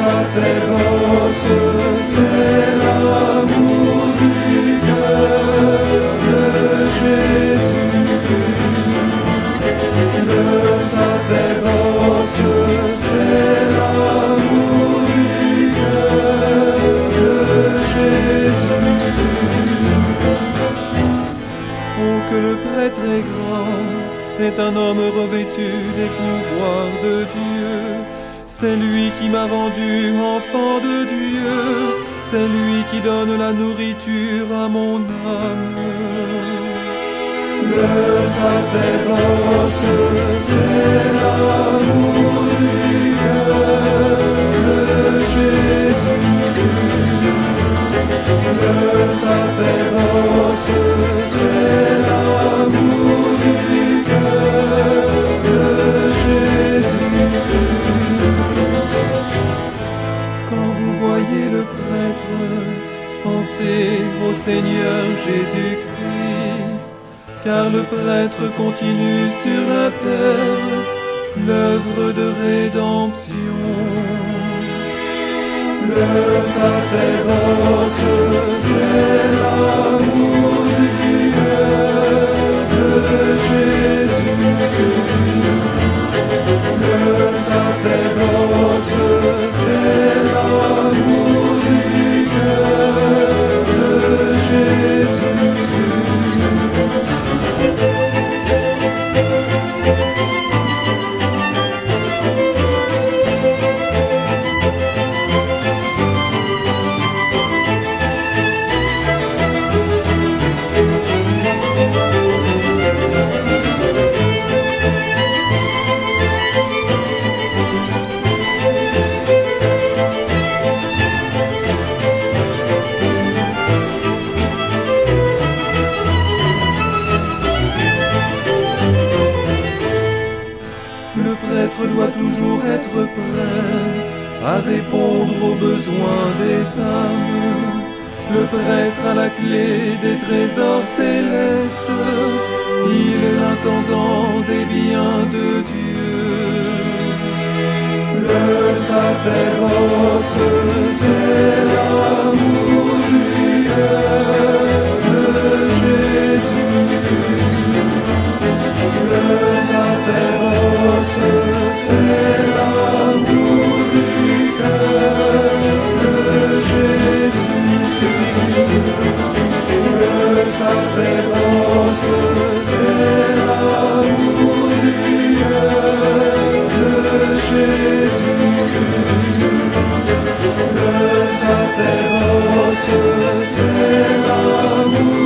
sacerdoce, c'est l'amour du cœur de Jésus. Le sacerdoce, c'est l'amour du cœur de Jésus. Oh, que le prêtre est grand, c'est un homme revêtu des pouvoirs de Dieu. C'est lui qui m'a rendu enfant de Dieu, c'est lui qui donne la nourriture à mon âme. Le sacerdoce, c'est l'amour du cœur de Jésus. Le sacerdoce, c'est vous voyez le prêtre, pensez au Seigneur Jésus-Christ, car le prêtre continue sur la terre l'œuvre de rédemption. Le sacerdoce, c'est l'amour de Jésus. Le sacerdoce, c'est à répondre aux besoins des âmes. Le prêtre a la clé des trésors célestes, il est l'intendant des biens de Dieu. Le sacerdoce, c'est l'amour du de Jésus. Le sacerdoce, c'est Selamu